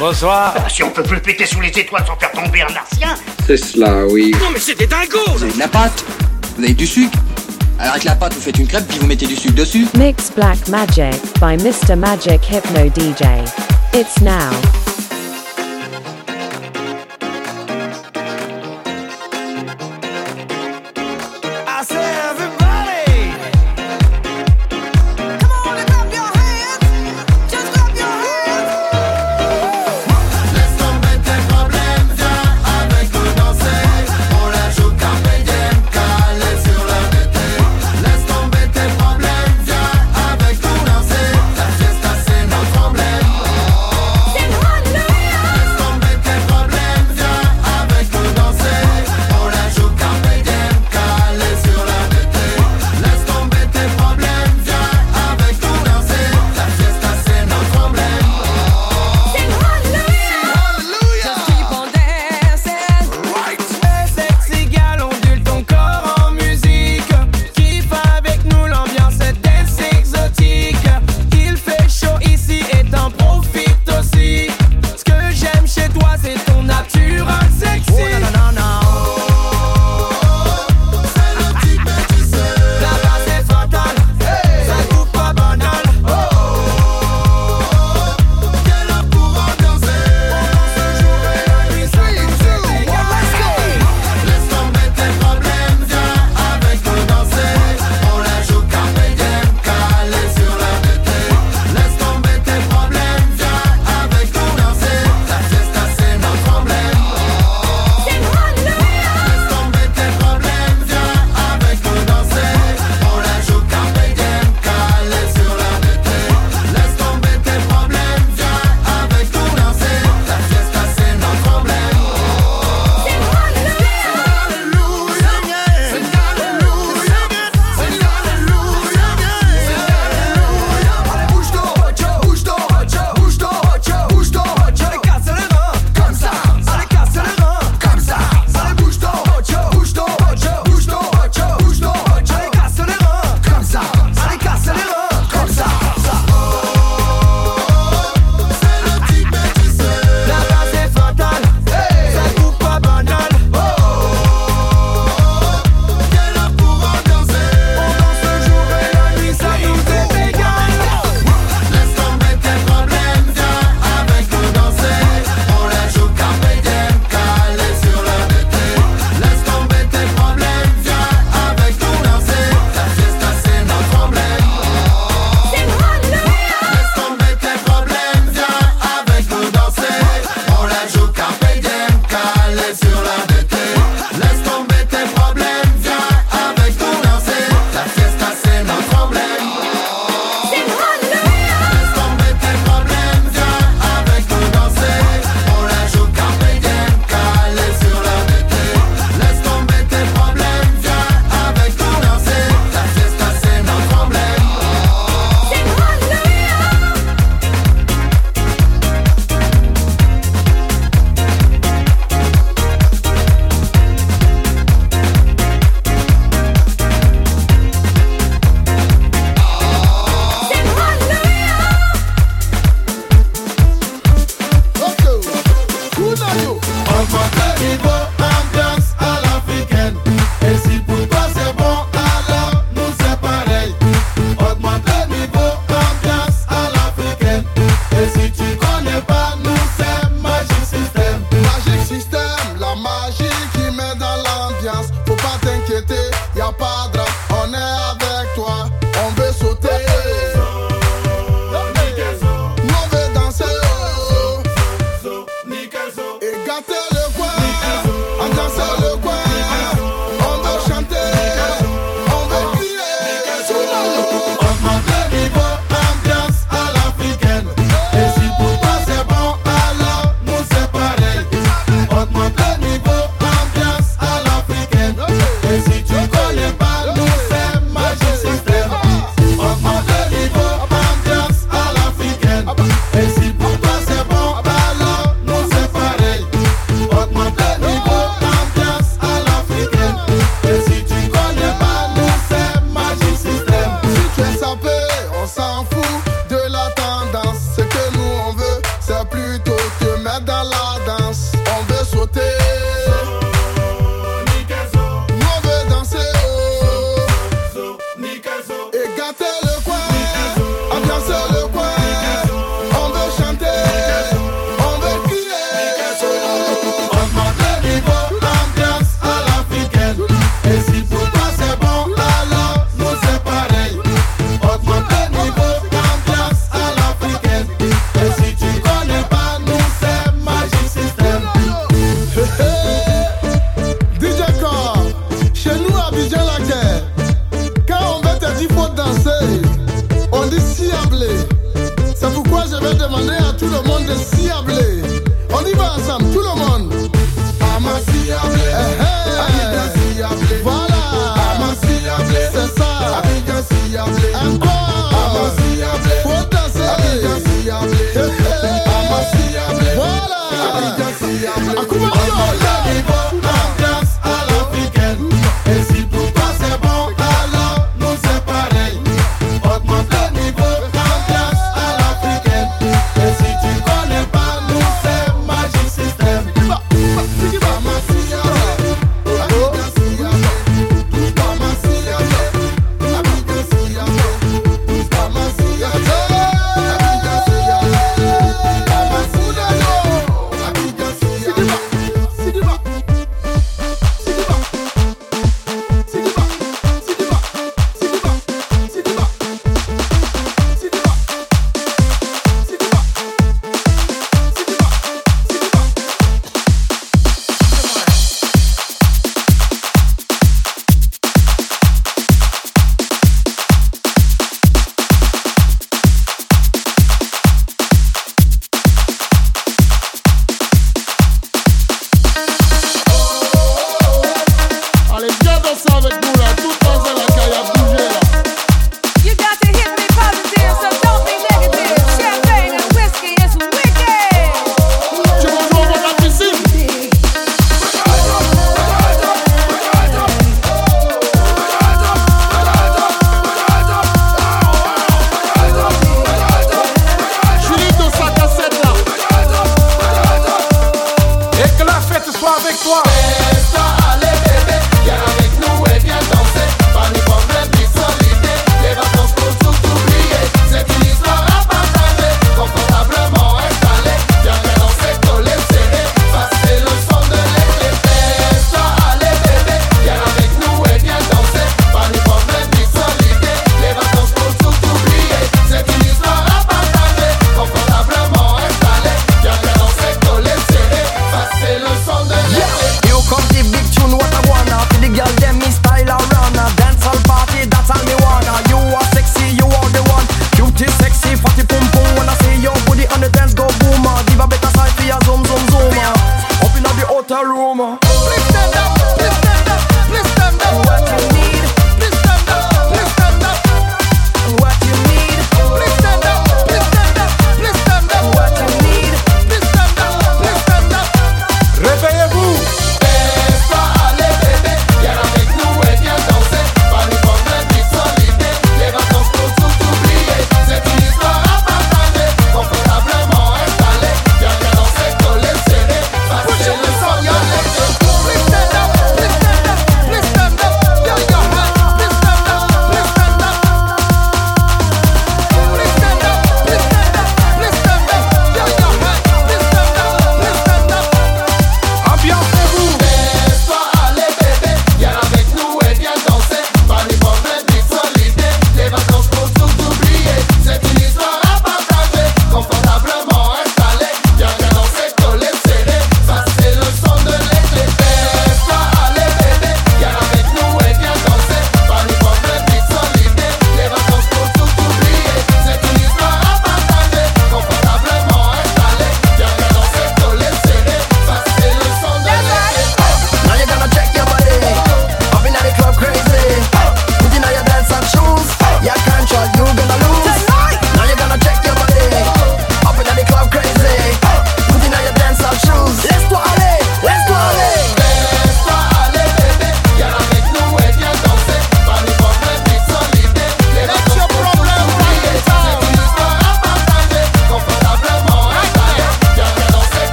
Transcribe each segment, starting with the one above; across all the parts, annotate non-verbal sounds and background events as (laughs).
Bonsoir. Ah, si on peut plus le péter sous les étoiles sans faire tomber un martien. C'est cela, oui. Non mais c'est des dingos Vous avez de la pâte Vous avez du sucre Alors avec la pâte, vous faites une crêpe puis vous mettez du sucre dessus. Mix Black Magic by Mr. Magic Hypno DJ. It's now.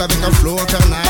I think I'm floating. I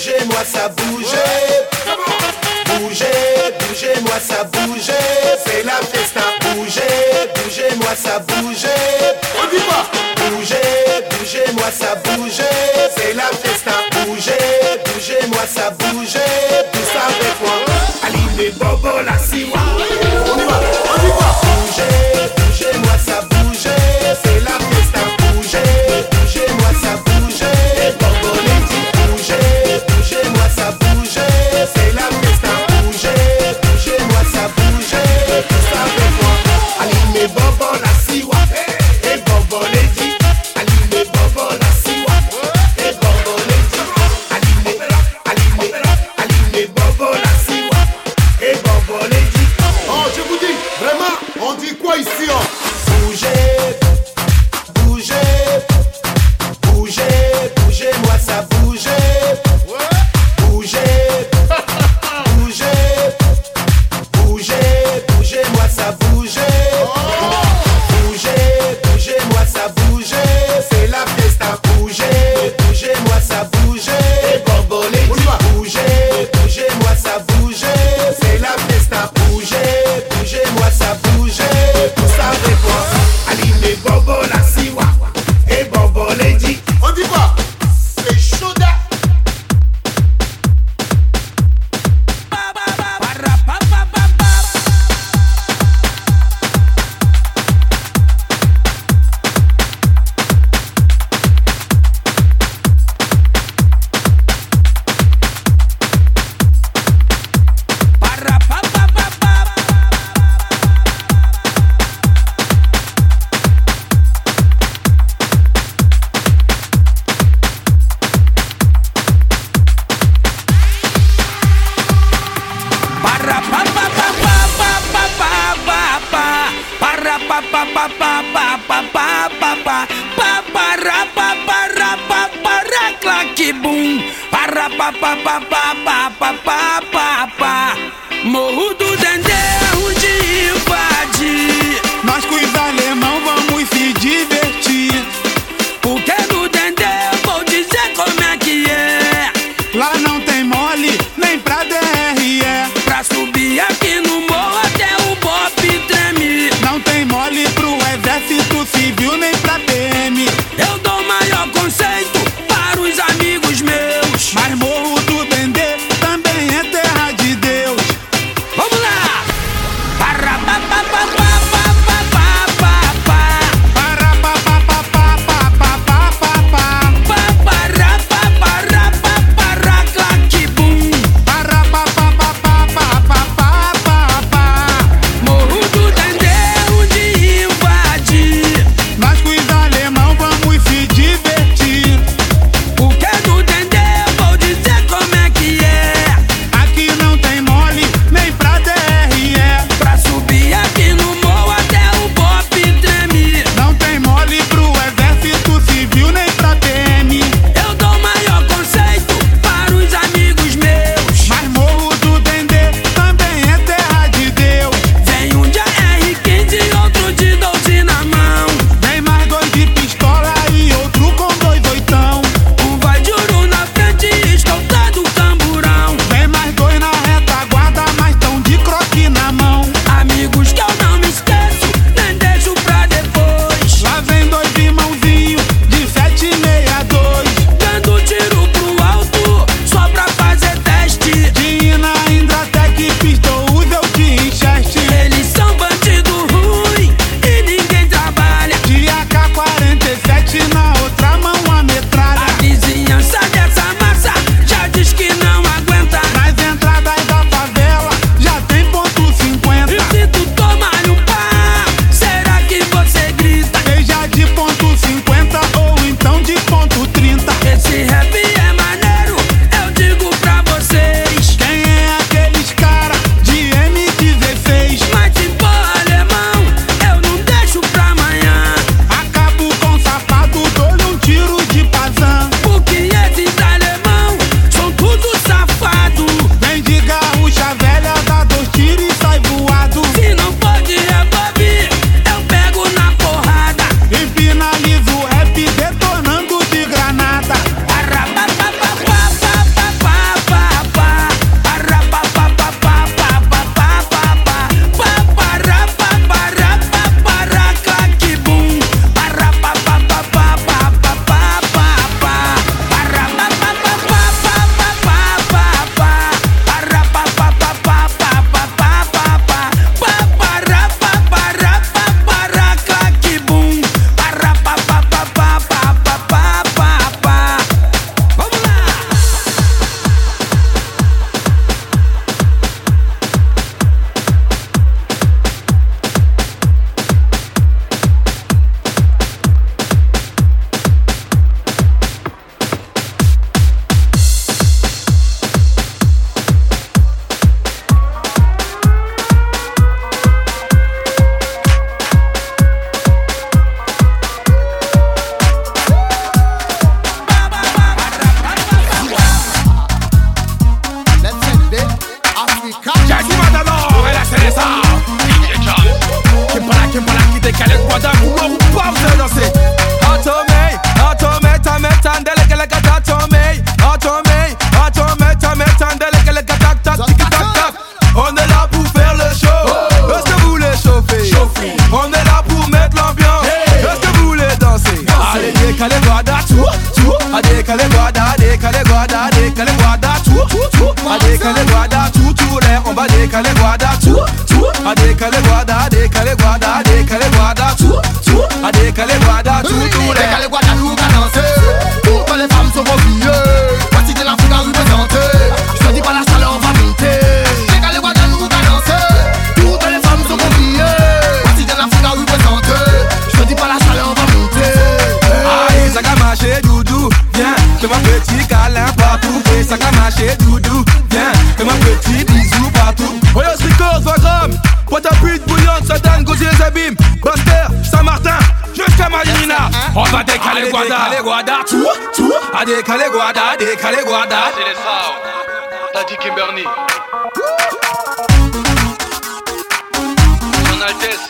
bougez, moi ça bougeait. Bougez, bougez, moi ça bougeait. C'est la fiesta. Bougez, bougez, moi ça bougeait. On dit pas. Bougez, bougez, moi ça bougeait. C'est la fiesta. Bougez, bougez, moi ça bougeait. Tout ça avec moi. Aline et Bobo la siwa. A décalé guarda, a décalé guarda. C'est les sounds. Daddy Kimberly. Son Altesse.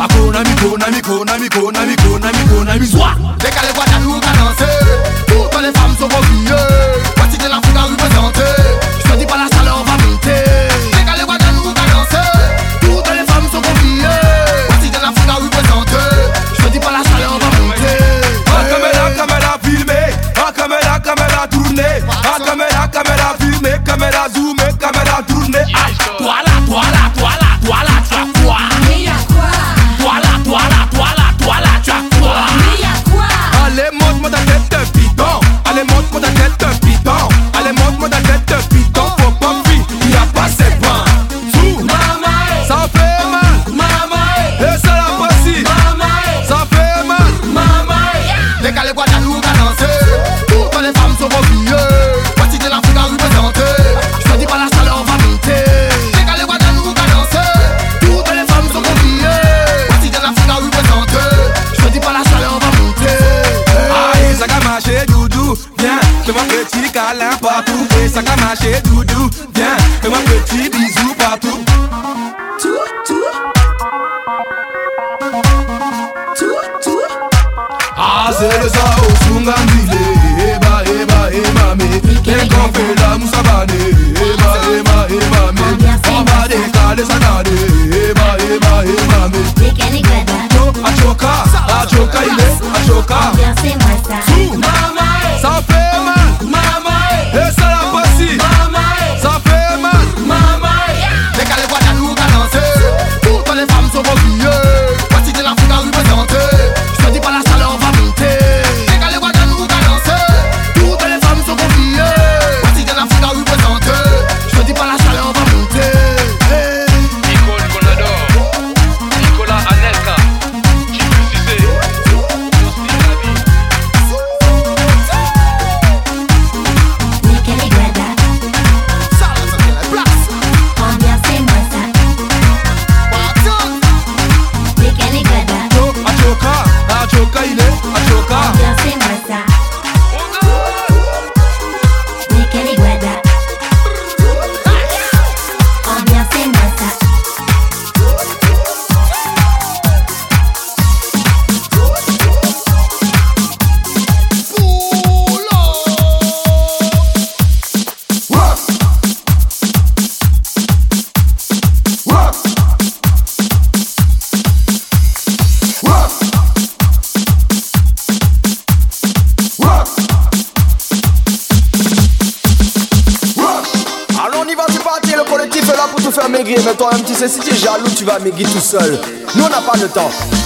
A Konami, Konami, Konami, Konami, Konami, Konami, Zoua. Décalé guarda, nous balancer. Toutes les femmes sont repliées. Partie de la foule à représenter. ça qu'a marché doudou Viens, fais-moi un petit bisou partout Tout, tout Tout, tout Ah c'est le sao, sunga mille Eba, eba, eba, me. Qu'est-ce qu'on fait là, moussa bané Eba, eba, eba, me. On va décaler, ça n'a Eba, eba, eba, me. Achoka, achoka, il est, achoka Achoka seul. Nous, on n'a pas le temps.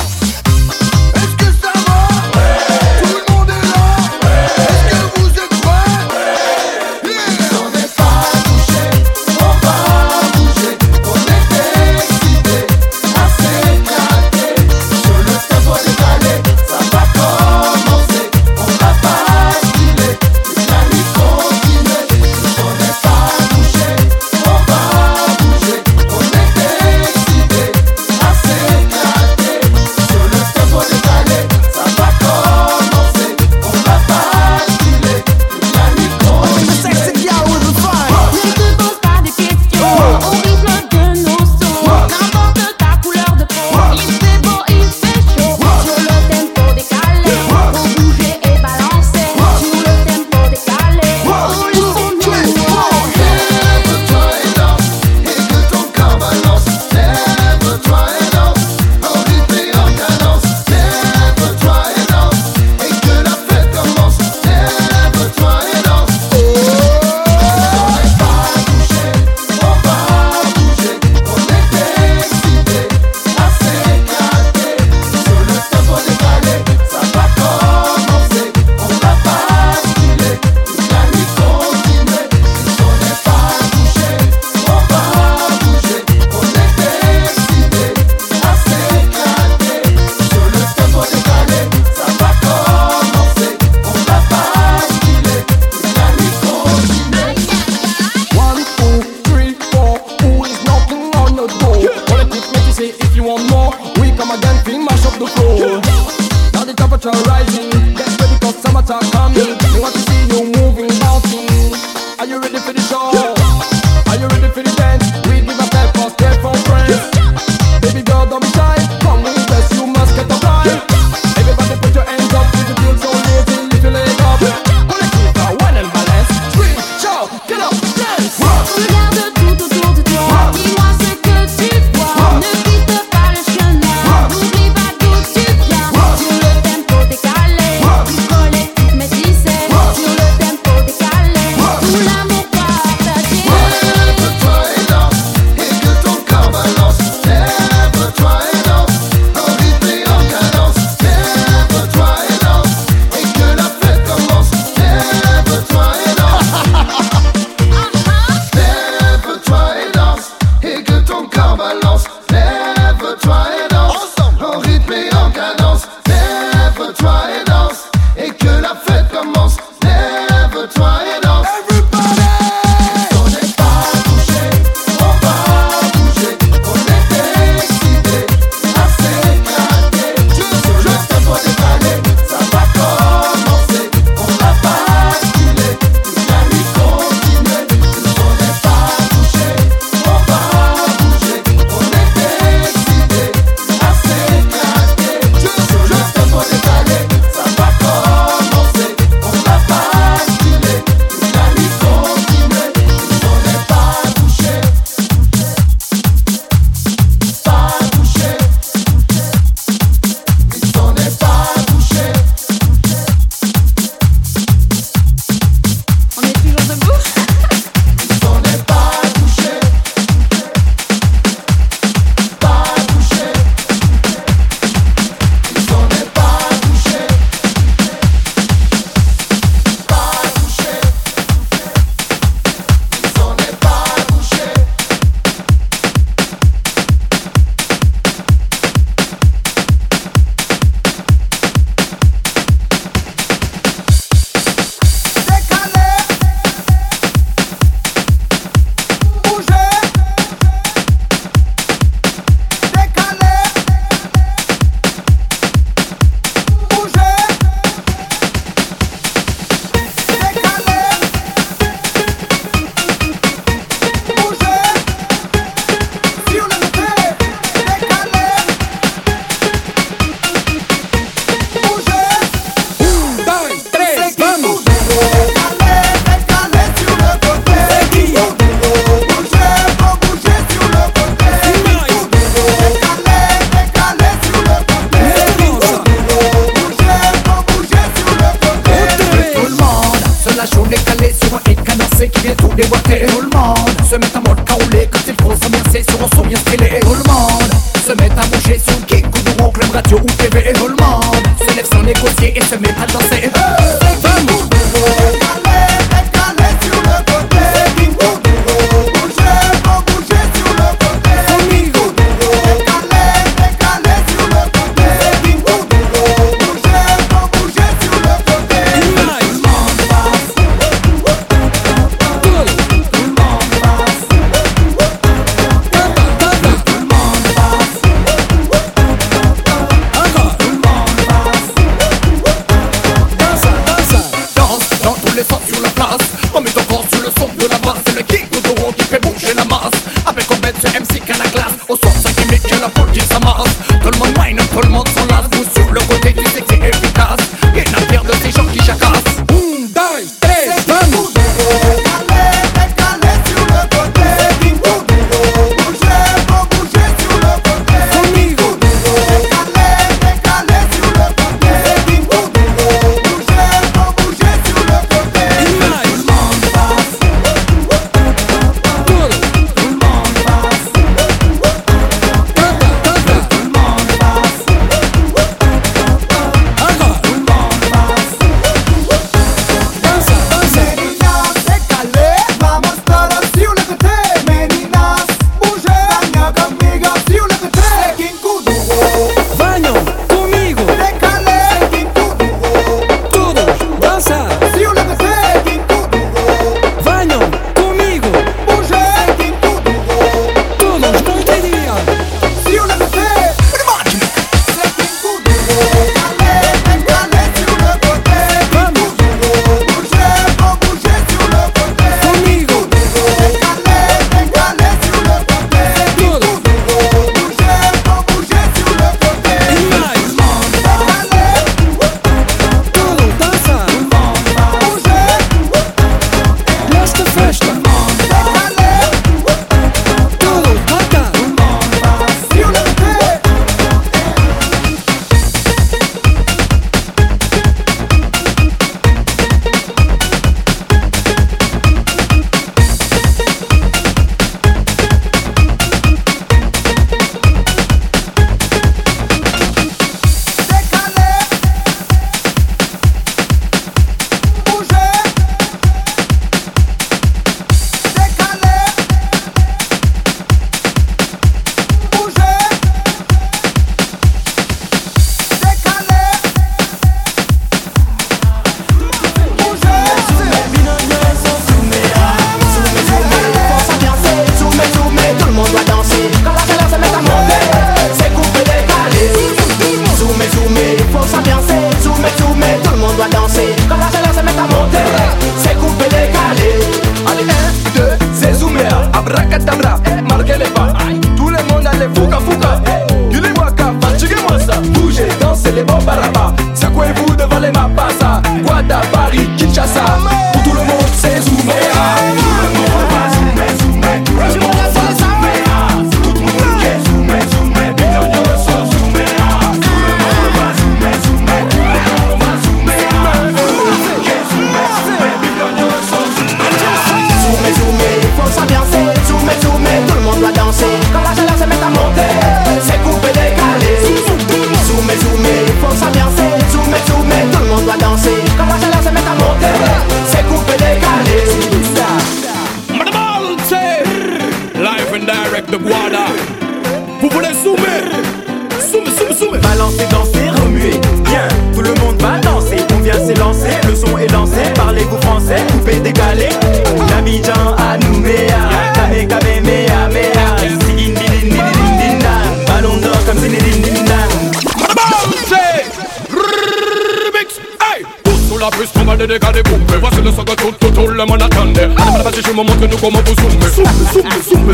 Montre-nous comment vous.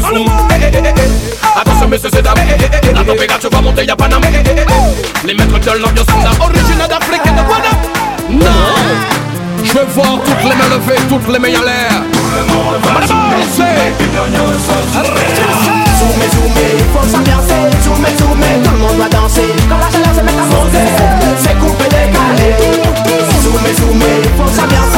Zoom. Attention, messieurs et dames. La température va monter, y'a Panama. Eh, eh, eh, les maîtres de l'ambiance sont là. Originaire d'Afrique et de Guadeloupe. Non, je veux voir toutes les mains levées, toutes les mains à l'air. Zoomé, zoomé, il faut s'ambiancer Zoomé, zoomé, tout le monde doit danser Quand la chaleur se met à monter C'est coupé, décalé Zoomé, zoomé, il faut s'ambiancer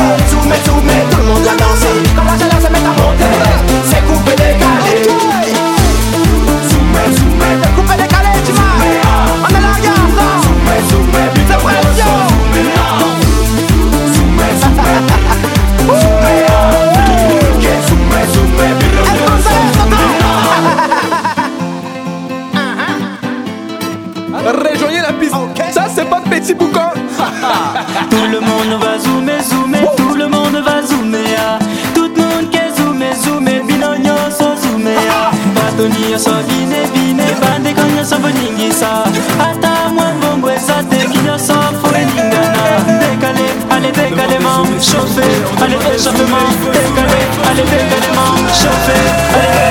Chauffez-moi, décalé, allez décalément, chauffez, allez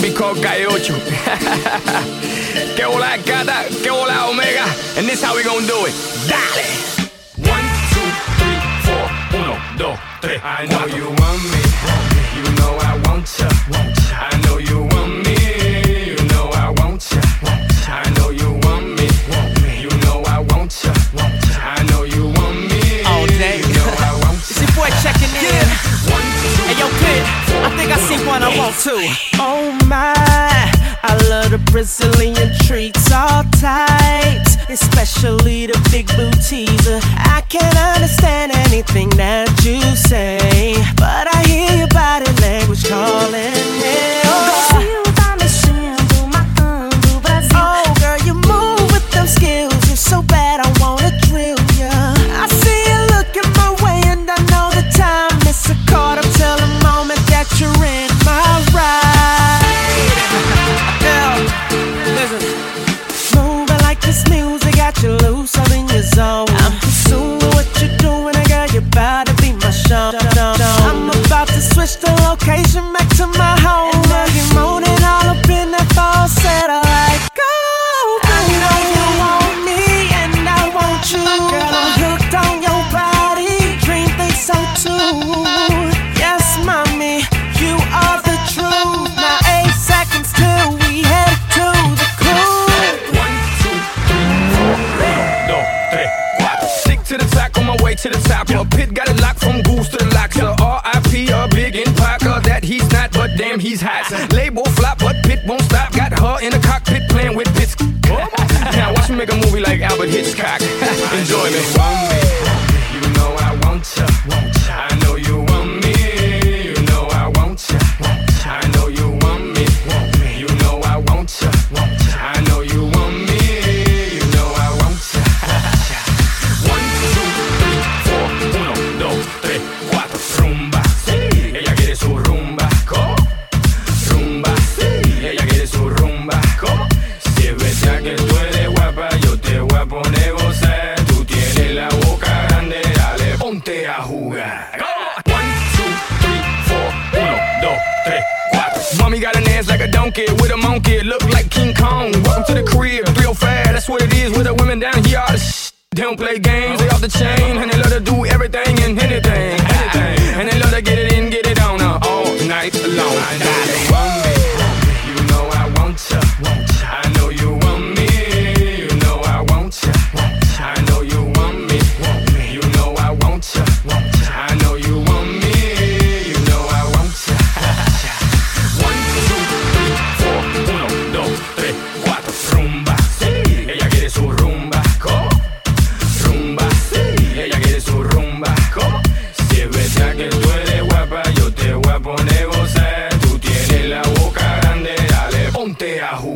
zombie called (laughs) Coyote. que bola cata, que bola omega, and this how we gonna do it. Dale. One, two, three, four. Uno, dos, tres. I know you want me. You know I want you. one I want to. Oh my, I love the Brazilian treats, all tight, especially the big blue teaser. I can't understand anything that you say, but I hear your body language calling. Just the location back to my home. these hats. Label flop, but pit won't stop. Got her in the cockpit playing with bits. now watch me make a movie like Albert Hitchcock. (laughs) Enjoy me. You know I want ya. Jugar. One, two, three, four, uno, dos, tres, cuatro. Mommy got an ass like a donkey with a monkey, look like King Kong. Welcome to the crib, 305, that's what it is with the women down here. All the sh- they don't play games, they off the chain, and they love to do everything and anything, anything. And they love to get it in, get it on uh, all night long. Ponte a.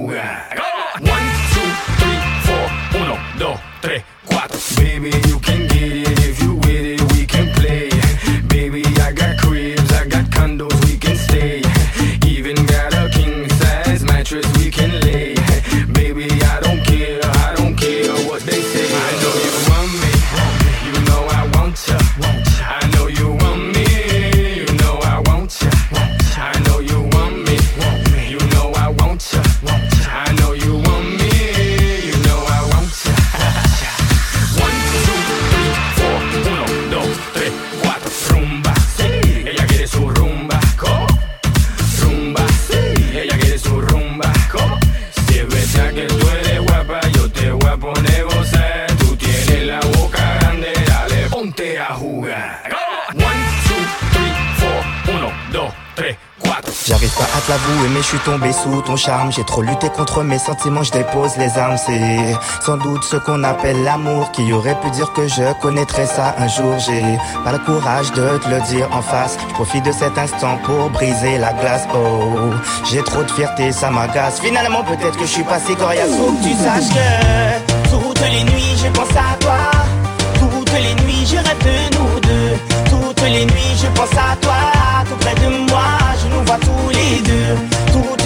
Mais je suis tombé sous ton charme. J'ai trop lutté contre mes sentiments, je dépose les armes. C'est sans doute ce qu'on appelle l'amour Qui aurait pu dire que je connaîtrais ça un jour. J'ai pas le courage de te le dire en face. Je profite de cet instant pour briser la glace. Oh, j'ai trop de fierté, ça m'agace. Finalement peut-être que je suis pas si coriace Faut que tu saches que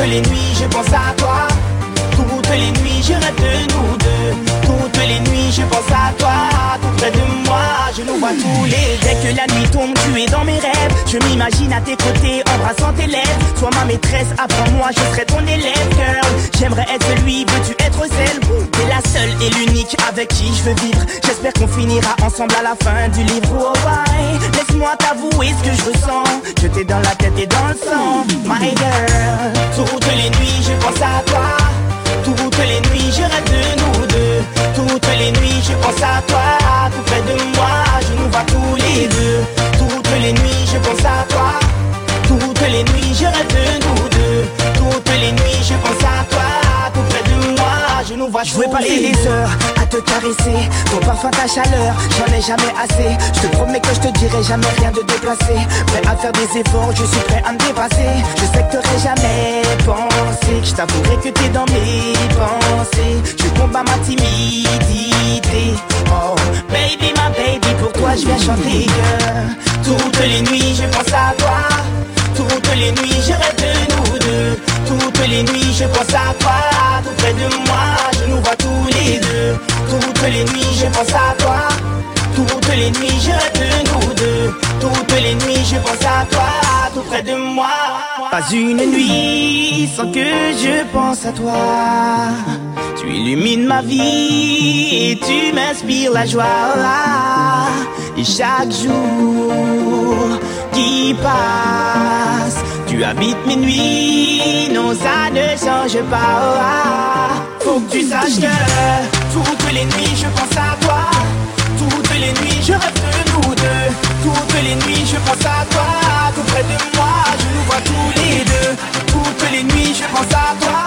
les nuits je pense à toi. Toutes les nuits je rêve de tous les Dès que la nuit tombe tu es dans mes rêves. Je m'imagine à tes côtés embrassant tes lèvres. Sois ma maîtresse apprends-moi je serai ton élève girl. J'aimerais être celui veux-tu être celle T'es la seule et l'unique avec qui je veux vivre. J'espère qu'on finira ensemble à la fin du livre. Oh ouais, laisse-moi t'avouer ce que je ressens. Je t'ai dans la tête et dans le sang My girl. Toutes les nuits je pense à toi toutes les nuits je rêve de nous deux. Toutes les nuits je pense à toi Tout près de moi. Je nous vois tous les deux. Toutes les nuits je pense à toi. Toutes les nuits je rêve de nous deux. Toutes les nuits je pense à toi nous vois Je vais passer les des heures à te caresser. Ton parfum, ta chaleur, j'en ai jamais assez. Je te promets que je te dirai jamais rien de déplacé. Prêt à faire des efforts, je suis prêt à me dépasser. Je sais que t'aurais jamais pensé Que je t'avouerai que t'es dans mes pensées. Je combats ma timidité. Oh, baby, ma baby, pour toi je viens chanter Toutes les nuits je pense à toi toutes les nuits je rêve de nous deux. Toutes les nuits je pense à toi. Tout près de moi je nous vois tous les deux. Toutes les nuits je pense à toi. Toutes les nuits je rêve de nous deux. Toutes les nuits je pense à toi. Tout près de moi. Pas une nuit sans que je pense à toi. Tu illumines ma vie et tu m'inspires la joie. Et chaque jour qui passe. Tu habites mes nuits, non ça ne change pas. Faut que tu saches que toutes les nuits je pense à toi. Toutes les nuits je rêve de nous deux. Toutes les nuits je pense à toi. Tout près de moi je nous vois tous les deux. Toutes les nuits je pense à toi.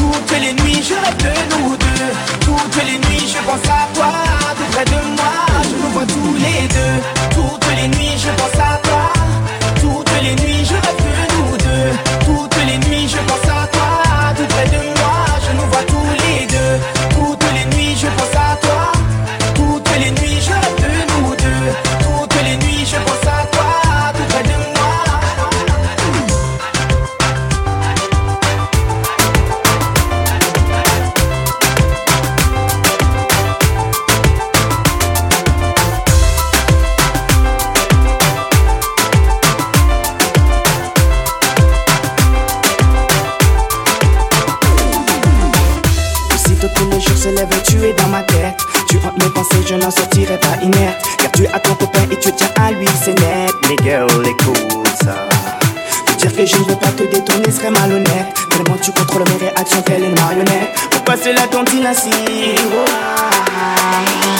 Toutes les nuits je rêve de nous deux. Toutes les nuits je pense à toi. Tout près de moi je nous vois tous les deux. Toutes les nuits je pense à toi les nuits je rêve de nous deux. Toutes les nuits je pense à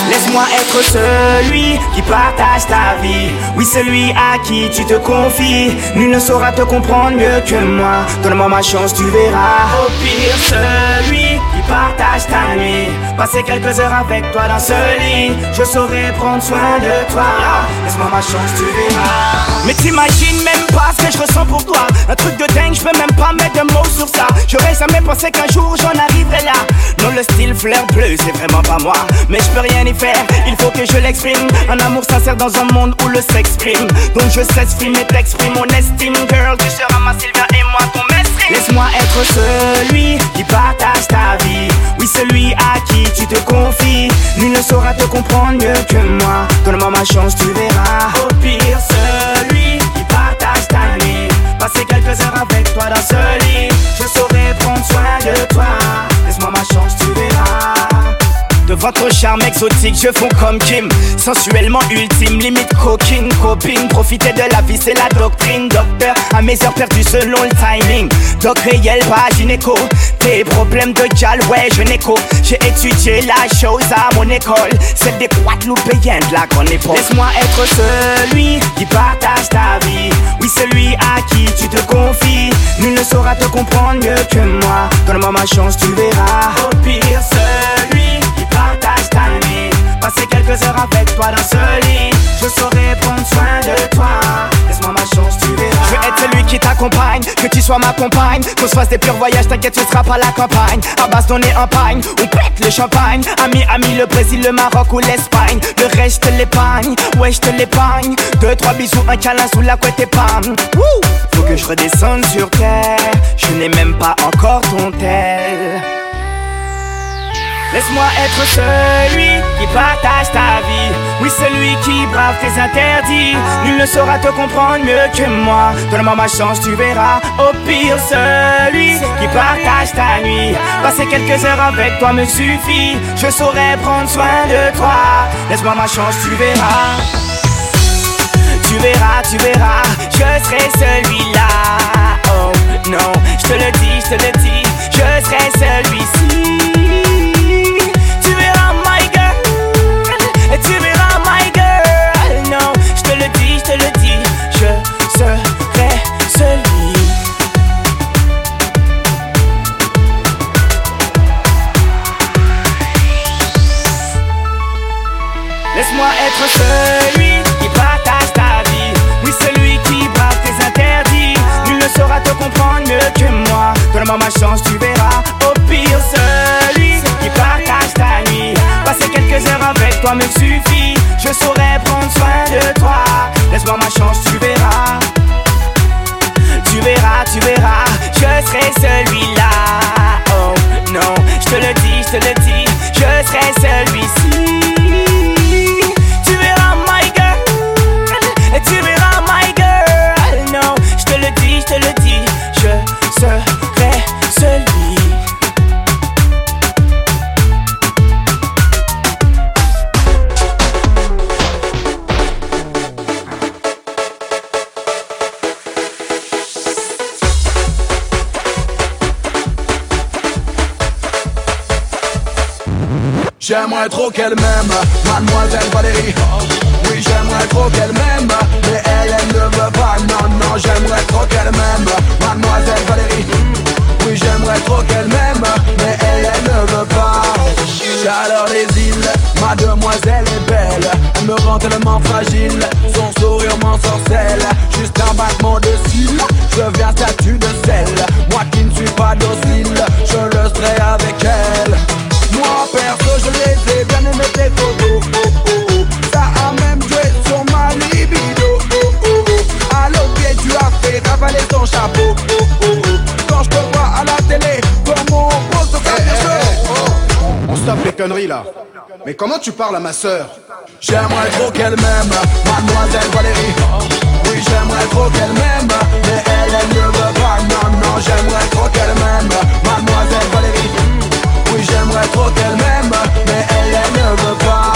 Laisse-moi être celui qui partage ta vie. Oui, celui à qui tu te confies. Nul ne saura te comprendre mieux que moi. Donne-moi ma chance, tu verras. Au pire, celui qui partage ta nuit. Passer quelques heures avec toi dans ce lit. Je saurai prendre soin de toi. Laisse-moi ma chance, tu verras. Mais t'imagines même pas ce que je ressens pour toi. Un truc de dingue, je peux même pas mettre de mots sur ça. J'aurais jamais pensé qu'un jour j'en arriverais là. Non, le style fleur bleu, c'est vraiment pas moi. Mais je peux rien y faire, il faut que je l'exprime. Un amour sincère dans un monde où le sexe prime. Donc je s'exprime et t'exprime mon estime, girl. Tu seras ma Sylvia et moi ton mestre. Laisse-moi être celui qui partage ta vie. Oui, celui à qui tu te confies. Nul ne saura te comprendre mieux que moi. Donne-moi ma chance, tu verras. Au pire, celui Passer quelques heures avec toi dans ce lit. Je saurai prendre soin de toi. Laisse-moi ma chance, tu verras. De votre charme exotique, je fonds comme Kim. Sensuellement ultime, limite coquine, copine. Profiter de la vie, c'est la doctrine. Docteur, à mes heures perdues selon le timing. Doc réel, pas gynéco. Tes problèmes de gal, ouais, je n'écho. J'ai étudié la chose à mon école. Celle des Guadeloupéens de la grande époque. Laisse-moi être celui qui partage ta vie. Oui, celui à qui tu te confies. Nul ne saura te comprendre mieux que moi. Donne-moi ma chance, tu verras. Au pire, celui Passer quelques heures avec toi dans ce lit. Je saurai prendre soin de toi. Laisse-moi ma chance, tu verras. Je veux être celui qui t'accompagne, que tu sois ma compagne. Qu'on se fasse des purs voyages, t'inquiète, ce sera pas la campagne. À base donner un pagne, on pète le champagne. Ami, ami, le Brésil, le Maroc ou l'Espagne. Le reste, l'épargne, ouais, je te l'épargne. Deux, trois bisous, un câlin sous la couette et Faut que je redescende sur terre. Je n'ai même pas encore ton tel. Laisse-moi être celui qui partage ta vie. Oui, celui qui brave tes interdits. Nul ne saura te comprendre mieux que moi. Donne-moi ma chance, tu verras. Au pire, celui qui partage ta nuit. Passer quelques heures avec toi me suffit. Je saurai prendre soin de toi. Laisse-moi ma chance, tu verras. Tu verras, tu verras, je serai celui-là. Oh non, je te le dis, je te le dis, je serai celui-ci. Tu verras, my girl. Non, je te le dis, je te le dis, je serai celui. Laisse-moi être celui qui partage ta vie. Oui, celui qui brave tes interdits. Nul ne saura te comprendre mieux que moi. Donne-moi ma chance, tu verras. Au pire, celui qui partage. Passer quelques heures avec toi me suffit. Je saurai prendre soin de toi. Laisse-moi ma chance, tu verras. Tu verras, tu verras, je serai celui-là. Oh non, je te le dis, je te le dis, je serai celui-ci. Tu verras, my girl, tu verras, my girl. Non, je te le dis, je te le dis, je serai celui. J'aimerais trop qu'elle m'aime, mademoiselle Valérie. Oui j'aimerais trop qu'elle m'aime, mais elle, elle ne veut pas. Non, non, j'aimerais trop qu'elle m'aime, mademoiselle Valérie. Oui j'aimerais trop qu'elle m'aime, mais elle, elle ne veut pas. Chaleur des îles, ma demoiselle est belle. Elle me rend tellement fragile, son sourire m'ensorcelle. Juste un battement de cils, je deviens statue de sel. Moi qui ne suis pas docile, conneries là. Mais comment tu parles à ma sœur J'aimerais trop qu'elle m'aime Mademoiselle Valérie. Oui j'aimerais trop qu'elle m'aime Mais elle, elle ne veut pas Non, non j'aimerais trop qu'elle m'aime Mademoiselle Valérie. Oui j'aimerais trop qu'elle m'aime Mais elle, elle ne veut pas